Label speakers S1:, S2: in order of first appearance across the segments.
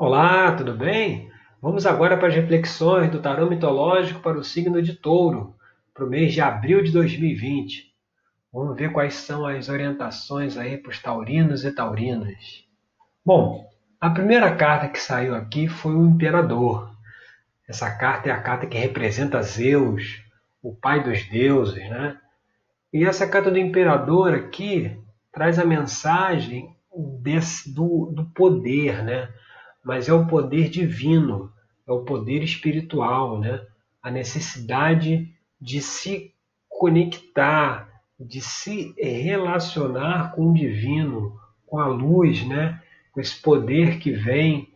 S1: Olá, tudo bem? Vamos agora para as reflexões do tarô mitológico para o signo de Touro, para o mês de abril de 2020. Vamos ver quais são as orientações aí para os taurinos e taurinas. Bom, a primeira carta que saiu aqui foi o Imperador. Essa carta é a carta que representa Zeus, o pai dos deuses, né? E essa carta do Imperador aqui traz a mensagem desse, do, do poder, né? Mas é o poder divino, é o poder espiritual, né? A necessidade de se conectar, de se relacionar com o divino, com a luz, né? Com esse poder que vem,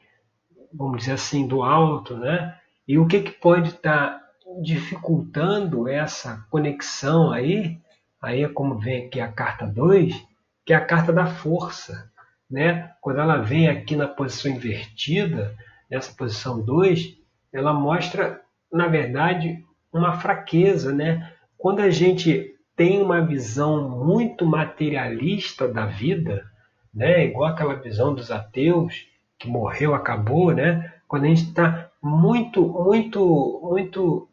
S1: vamos dizer assim, do alto, né? E o que, que pode estar tá dificultando essa conexão aí? Aí é como vem aqui a carta 2, que é a carta da força. Né? Quando ela vem aqui na posição invertida, nessa posição 2, ela mostra, na verdade, uma fraqueza. Né? Quando a gente tem uma visão muito materialista da vida, né? igual aquela visão dos ateus, que morreu, acabou, né? quando a gente está muito, muito, muito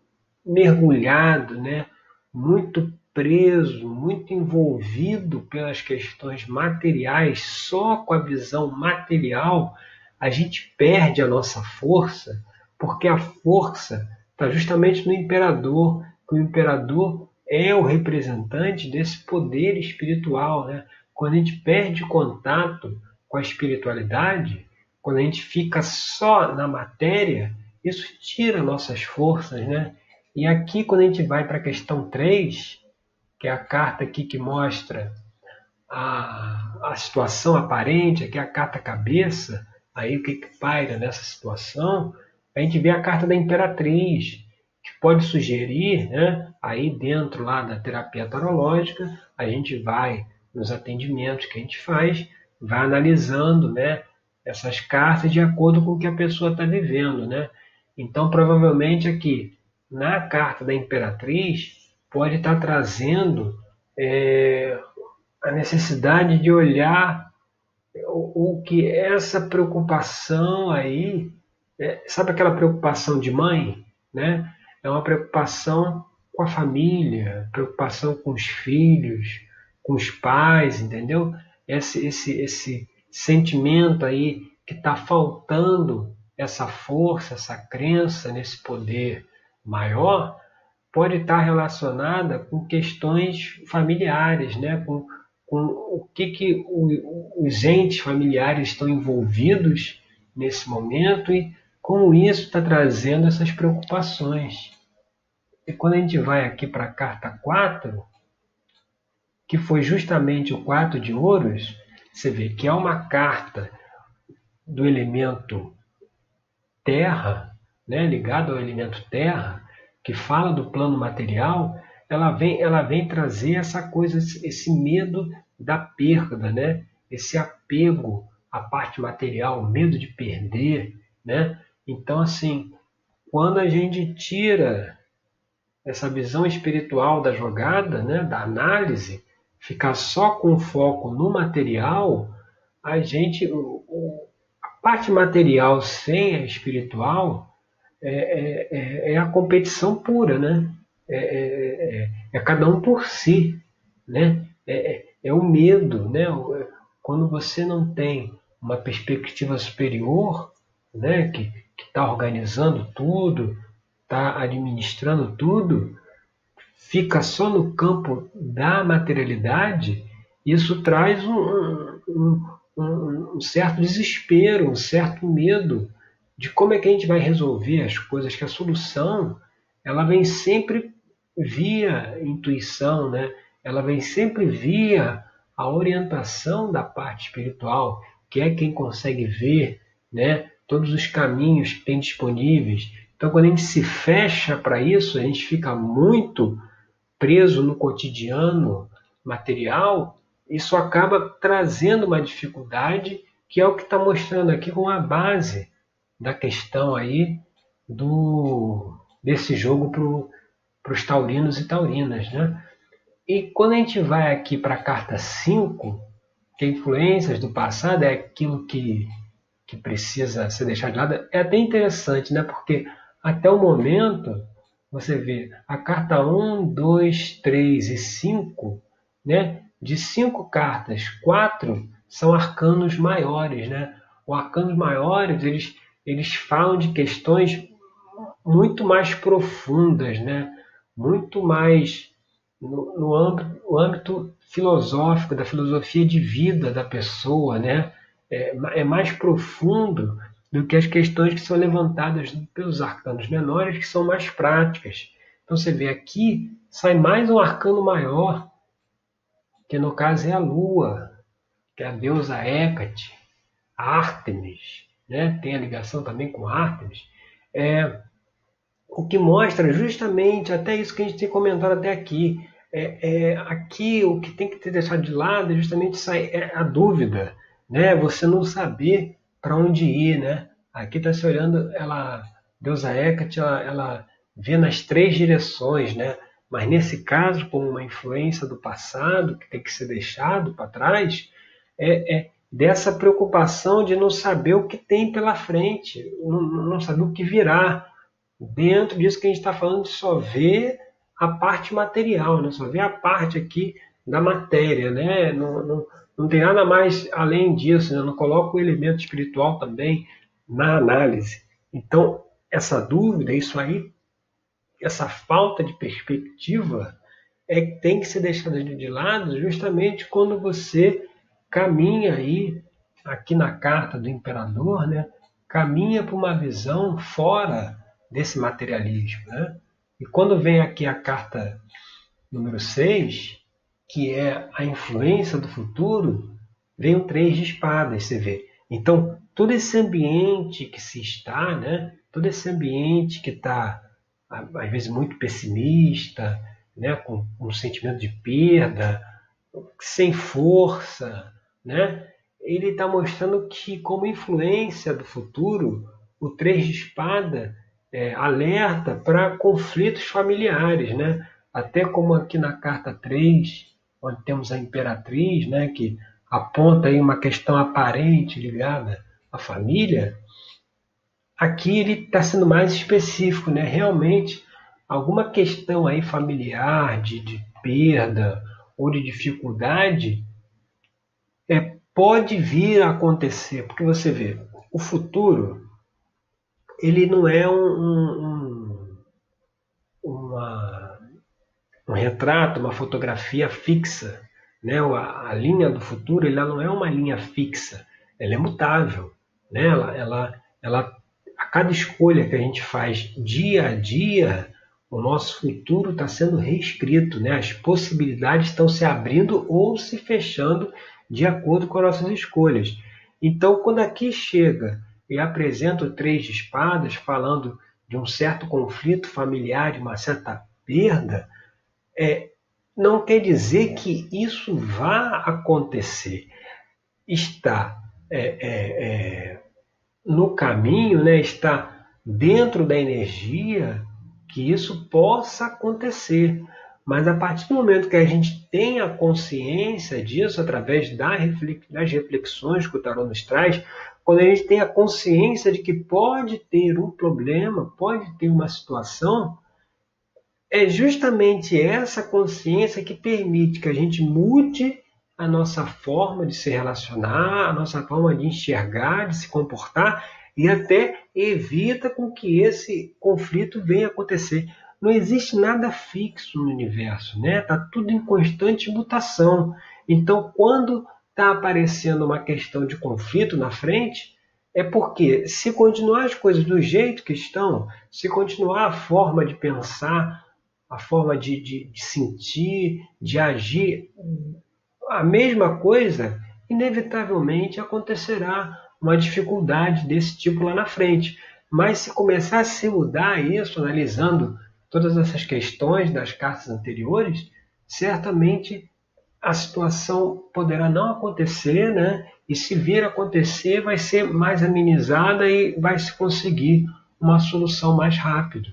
S1: mergulhado, né? muito preso, muito envolvido pelas questões materiais, só com a visão material, a gente perde a nossa força, porque a força está justamente no imperador, que o imperador é o representante desse poder espiritual. Né? Quando a gente perde contato com a espiritualidade, quando a gente fica só na matéria, isso tira nossas forças. Né? E aqui, quando a gente vai para a questão 3, que é a carta aqui que mostra a, a situação aparente, aqui é a carta cabeça, aí o que, que paira nessa situação, a gente vê a carta da imperatriz, que pode sugerir, né, aí dentro lá da terapia tarológica, a gente vai nos atendimentos que a gente faz, vai analisando, né, essas cartas de acordo com o que a pessoa está vivendo, né? Então, provavelmente aqui, na carta da imperatriz, pode estar trazendo é, a necessidade de olhar o, o, que essa preocupação aí, é, sabe aquela preocupação de mãe, né? É uma preocupação com a família, preocupação com os filhos, com os pais, entendeu? Esse, esse, esse sentimento aí que está faltando essa força, essa crença nesse poder maior, pode estar relacionada com questões familiares, né? com, com o que, que o, os entes familiares estão envolvidos nesse momento e como isso está trazendo essas preocupações. E quando a gente vai aqui para a carta 4, que foi justamente o 4 de ouros, você vê que é uma carta do elemento terra, né, ligado ao elemento terra, que fala do plano material, ela vem, ela vem trazer essa coisa, esse medo da perda, né? Esse apego à parte material, medo de perder, né? Então, assim, quando a gente tira essa visão espiritual da jogada, né, da análise, ficar só com foco no material, a gente, a parte material sem a espiritual, é, é, é, é a competição pura, né? É, é, é, é, cada um por si, né? É, o medo, né? Quando você não tem uma perspectiva superior, né? Que está organizando tudo, está administrando tudo, fica só no campo da materialidade, isso traz um, um, um, um certo desespero, um certo medo de como é que a gente vai resolver as coisas, que a solução ela vem sempre via intuição, né? ela vem sempre via a orientação da parte espiritual, que é quem consegue ver né, todos os caminhos que tem disponíveis. Então, quando a gente se fecha para isso, a gente fica muito preso no cotidiano material, isso acaba trazendo uma dificuldade, que é o que está mostrando aqui com a base da questão aí do desse jogo para os taurinos e taurinas. Né? E quando a gente vai aqui para a carta 5, que é influências do passado é aquilo que, que precisa ser deixado de lado. É até interessante, né? Porque até o momento, você vê a carta 1, 2, 3 e 5, né? De cinco cartas, quatro são arcanos maiores, né? Os arcanos maiores, eles, eles falam de questões muito mais profundas, né? Muito mais no, no âmbito, no âmbito filosófico, da filosofia de vida da pessoa, né? É, é mais profundo do que as questões que são levantadas pelos arcanos menores, que são mais práticas. Então você vê aqui, sai mais um arcano maior, que no caso é a Lua, que é a deusa Hecate, Ártemis, né? tem a ligação também com Ártemis, é, o que mostra justamente até isso que a gente tem comentado até aqui. É, é, aqui o que tem que ter deixado de lado é justamente é a dúvida, né? Você não saber para onde ir, né? Aqui está se olhando, ela, deusa Hecate, ela, ela vê nas três direções, né? Mas nesse caso, como uma influência do passado que tem que ser deixado para trás, é, é, dessa preocupação de não saber o que tem pela frente, não, não saber o que virá. Dentro disso que a gente está falando, de só ver a parte material, né? só ver a parte aqui da matéria, né? Não, não, não tem nada mais além disso, né? não coloca o elemento espiritual também na análise. Então, essa dúvida, isso aí essa falta de perspectiva é que tem que ser deixada de lado justamente quando você caminha aí, aqui na carta do imperador, né, caminha para uma visão fora desse materialismo. Né? E quando vem aqui a carta número 6, que é a influência do futuro, vem o três de espadas, você vê. Então, todo esse ambiente que se está, né, todo esse ambiente que está às vezes muito pessimista, né, com, um sentimento de perda, sem força, né, ele está mostrando que, como influência do futuro, o Três de Espada é, alerta para conflitos familiares, né? Até como aqui na carta 3, onde temos a Imperatriz, né, que aponta aí uma questão aparente ligada à família, Aqui ele está sendo mais específico, né? Realmente, alguma questão aí familiar, de, de perda ou de dificuldade, pode vir a acontecer, porque você vê, o futuro ele não é um, um, uma, um retrato, uma fotografia fixa. Né? A, a, linha do futuro ela não é uma linha fixa, ela é mutável. Né? Ela, ela, ela cada escolha que a gente faz dia a dia, o nosso futuro está sendo reescrito, né? as possibilidades estão se abrindo ou se fechando de acordo com as nossas escolhas. Então, quando aqui chega e apresenta o Três de Espadas, falando de um certo conflito familiar, de uma certa perda, é, não quer dizer que isso vá acontecer. Está é, é, é no caminho, né, está dentro da energia que isso possa acontecer. Mas a partir do momento que a gente tem a consciência disso, através das reflexões que o Tarot nos traz, quando a gente tem a consciência de que pode ter um problema, pode ter uma situação, é justamente essa consciência que permite que a gente mude a nossa forma de se relacionar, a nossa forma de enxergar, de se comportar e até evita com que esse conflito venha acontecer. Não existe nada fixo no universo, né? Tá tudo em constante mutação. Então, quando está aparecendo uma questão de conflito na frente, é porque se continuar as coisas do jeito que estão, se continuar a forma de pensar, a forma de, de, de sentir, de agir a mesma coisa, inevitavelmente acontecerá uma dificuldade desse tipo lá na frente. Mas se começar a se mudar isso, analisando todas essas questões das cartas anteriores, certamente a situação poderá não acontecer, né? E se vir acontecer, vai ser mais amenizada e vai se conseguir uma solução mais rápido.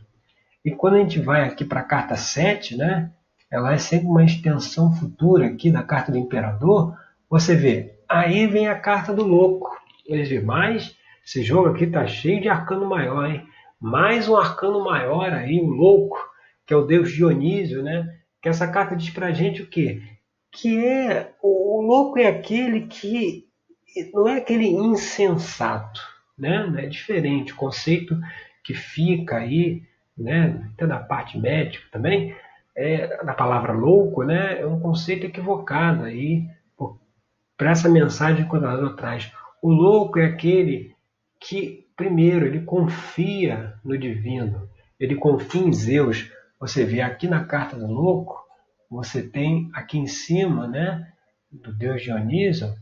S1: E quando a gente vai aqui para a carta 7, né? ela é sempre uma extensão futura aqui da carta do imperador, você vê, aí vem a carta do louco. Vê mais, Esse jogo aqui tá cheio de arcano maior, hein? Mais um arcano maior aí, o louco, que é o deus Dionísio, né? Que essa carta diz pra gente o quê? Que é o, louco é aquele que não é aquele insensato, né? É diferente o conceito que fica aí, né? Até da parte médica também, é, da palavra louco, né? É um conceito equivocado aí para essa mensagem que o traz. O louco é aquele que, primeiro, ele confia no divino, ele confia em Zeus. Você vê aqui na carta do louco, você tem aqui em cima, né, do deus Dionísio,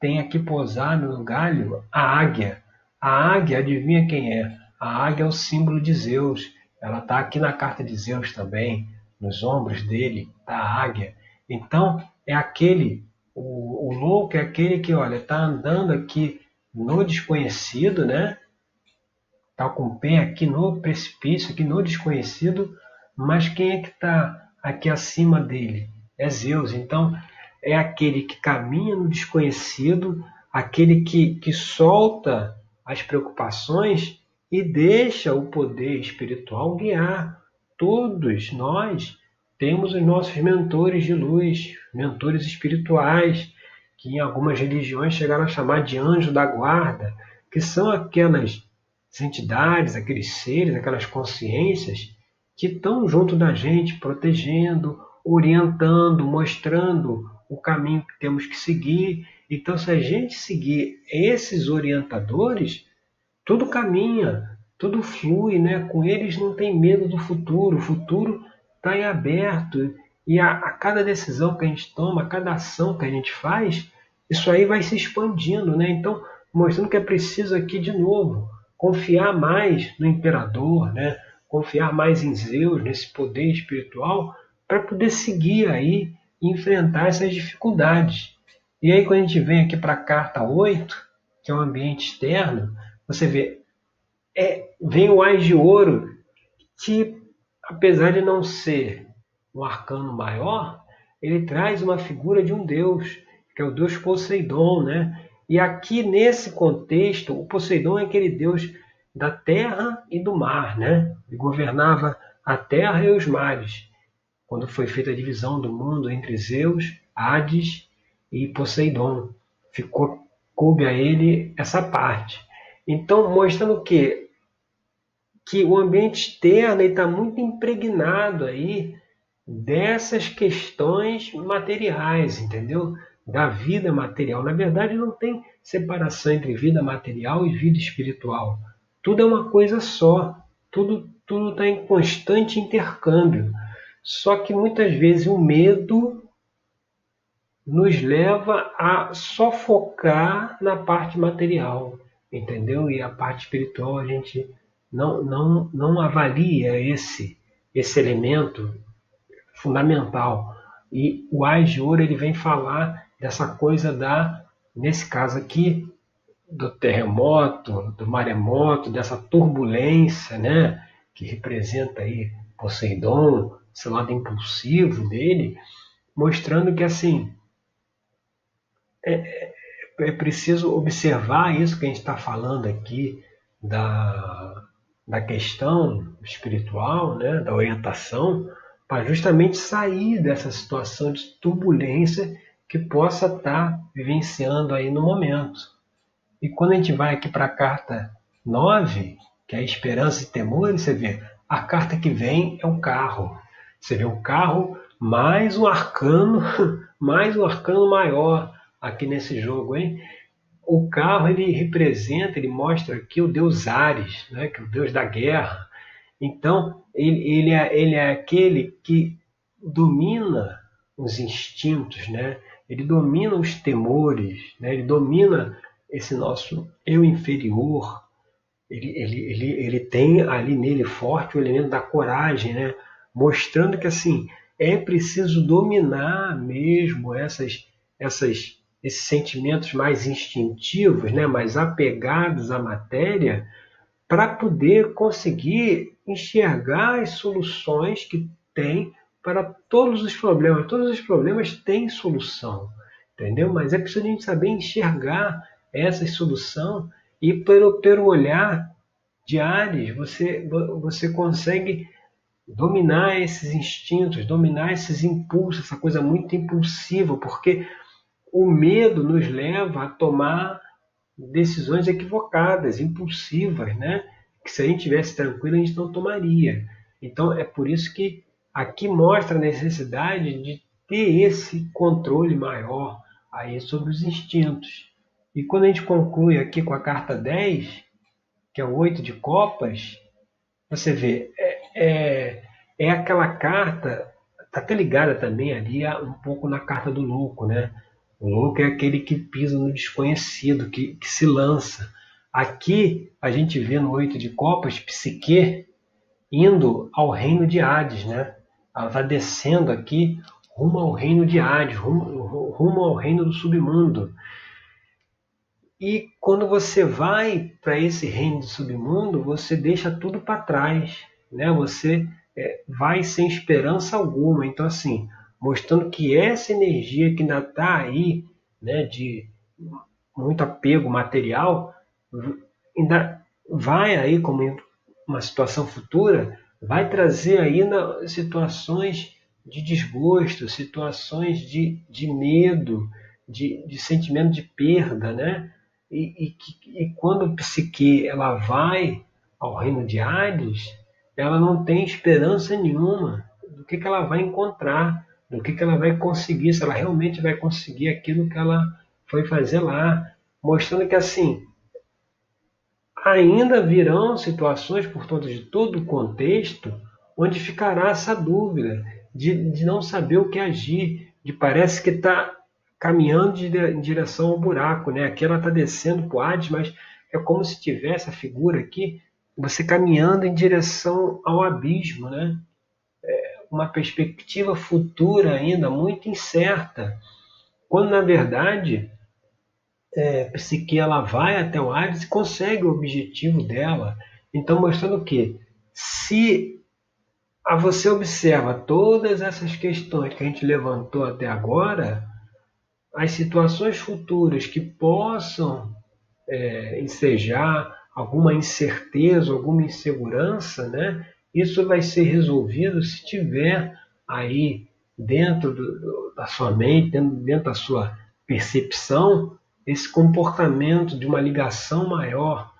S1: tem aqui posado no galho a águia. A águia, adivinha quem é? A águia é o símbolo de Zeus. Ela está aqui na carta de Zeus também, nos ombros dele, está a águia. Então, é aquele, o, o louco é aquele que, olha, está andando aqui no desconhecido, né? Está com o pé aqui no precipício, aqui no desconhecido, mas quem é que está aqui acima dele? É Zeus. Então, é aquele que caminha no desconhecido, aquele que, que solta as preocupações e deixa o poder espiritual guiar. Todos nós temos os nossos mentores de luz, mentores espirituais, que em algumas religiões chegaram a chamar de anjo da guarda, que são aquelas entidades, aqueles seres, aquelas consciências que estão junto da gente, protegendo, orientando, mostrando o caminho que temos que seguir. Então, se a gente seguir esses orientadores, tudo caminha, tudo flui, né? Com eles não tem medo do futuro. O futuro está em aberto e a, a, cada decisão que a gente toma, a cada ação que a gente faz, isso aí vai se expandindo, né? Então, mostrando que é preciso aqui de novo confiar mais no imperador, né? Confiar mais em Zeus, nesse poder espiritual, para poder seguir aí enfrentar essas dificuldades. E aí, quando a gente vem aqui para a carta 8, que é o ambiente externo, você vê, é, vem o Ais de Ouro, que apesar de não ser um arcano maior, ele traz uma figura de um deus, que é o deus Poseidon, né? E aqui nesse contexto, o Poseidon é aquele deus da terra e do mar, né? Ele governava a terra e os mares quando foi feita a divisão do mundo entre Zeus, Hades e Poseidon. Ficou coube a ele essa parte. Então, mostrando que que o ambiente externo está muito impregnado aí dessas questões materiais, entendeu? Da vida material. Na verdade, não tem separação entre vida material e vida espiritual. Tudo é uma coisa só. Tudo tudo está em constante intercâmbio. Só que muitas vezes o medo nos leva a só focar na parte material, entendeu? E a parte espiritual a gente não, não, não avalia esse, esse elemento fundamental. E o Ais de Ouro ele vem falar dessa coisa da, nesse caso aqui, do terremoto, do maremoto, dessa turbulência, né? Que representa aí Poseidon, esse lado impulsivo dele, mostrando que assim é, é, é preciso observar isso que a gente está falando aqui da, da questão espiritual, né, da orientação, para justamente sair dessa situação de turbulência que possa estar tá vivenciando aí no momento. E quando a gente vai aqui para a carta 9, que é esperança e temor, você vê, a carta que vem é um carro. Você vê um carro mais um arcano, mais um arcano maior aqui nesse jogo, hein? O carro ele representa, ele mostra aqui o deus Ares, né? que é o deus da guerra. Então ele, ele, é, ele é aquele que domina os instintos, né? Ele domina os temores, né? Ele domina esse nosso eu inferior. Ele, ele, ele, ele tem ali nele forte o elemento da coragem, né? mostrando que assim é preciso dominar mesmo essas, essas, esses sentimentos mais instintivos, né, mais apegados à matéria, para poder conseguir enxergar as soluções que tem para todos os problemas. Todos os problemas têm solução, entendeu? Mas é preciso a gente saber enxergar essa solução E pelo, pelo olhar de Ares, você, você consegue dominar esses instintos, dominar esses impulsos, essa coisa muito impulsiva, porque o medo nos leva a tomar decisões equivocadas, impulsivas, né? Que se a gente tivesse tranquilo, a gente não tomaria. Então é por isso que aqui mostra a necessidade de ter esse controle maior aí sobre os instintos. E quando a gente conclui aqui com a carta 10, que é o 8 de copas, você vê, é, é, é aquela carta, está até ligada também ali um pouco na carta do louco, né? O louco é aquele que pisa no desconhecido, que, que se lança. Aqui a gente vê no oito de copas Psique indo ao reino de Hades, né? Ela está descendo aqui rumo ao reino de Hades, rumo, rumo ao reino do submundo. E quando você vai para esse reino do submundo, você deixa tudo para trás, né? Você é, vai sem esperança alguma. Então, assim, mostrando que essa energia que ainda está aí, né, de muito apego material, ainda vai aí como uma situação futura, vai trazer ainda situações de desgosto, situações de, de medo, de, de sentimento de perda, né? E, e, e quando a psique ela vai ao reino de Hades, ela não tem esperança nenhuma do que, que ela vai encontrar do que, que ela vai conseguir, se ela realmente vai conseguir aquilo que ela foi fazer lá, mostrando que assim ainda virão situações por conta de todo o contexto onde ficará essa dúvida de, de não saber o que agir, de parece que está caminhando de, em direção ao buraco, né? Aqui ela está descendo para o Hades, mas é como se tivesse a figura aqui, você caminhando em direção ao abismo, né? uma perspectiva futura ainda muito incerta, quando na verdade é, Psique ela vai até o Hades e consegue o objetivo dela. Então mostrando que se a você observa todas essas questões que a gente levantou até agora, as situações futuras que possam é, ensejar alguma incerteza, alguma insegurança, né? Isso vai ser resolvido se tiver aí dentro do, da sua mente, dentro, dentro da sua percepção, esse comportamento de uma ligação maior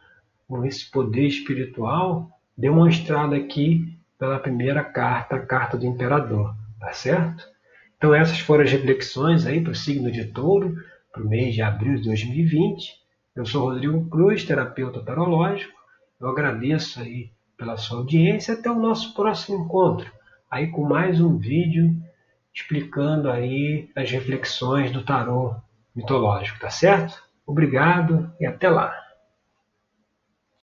S1: com esse poder espiritual demonstrado aqui pela primeira carta, a carta do imperador, tá certo? Então essas foram as reflexões aí para o signo de touro, para o mês de abril de 2020. Eu sou Rodrigo Cruz, terapeuta tarológico. Eu agradeço aí pela sua audiência. Até o nosso próximo encontro, aí com mais um vídeo explicando aí as reflexões do tarô mitológico, tá certo? Obrigado e até lá.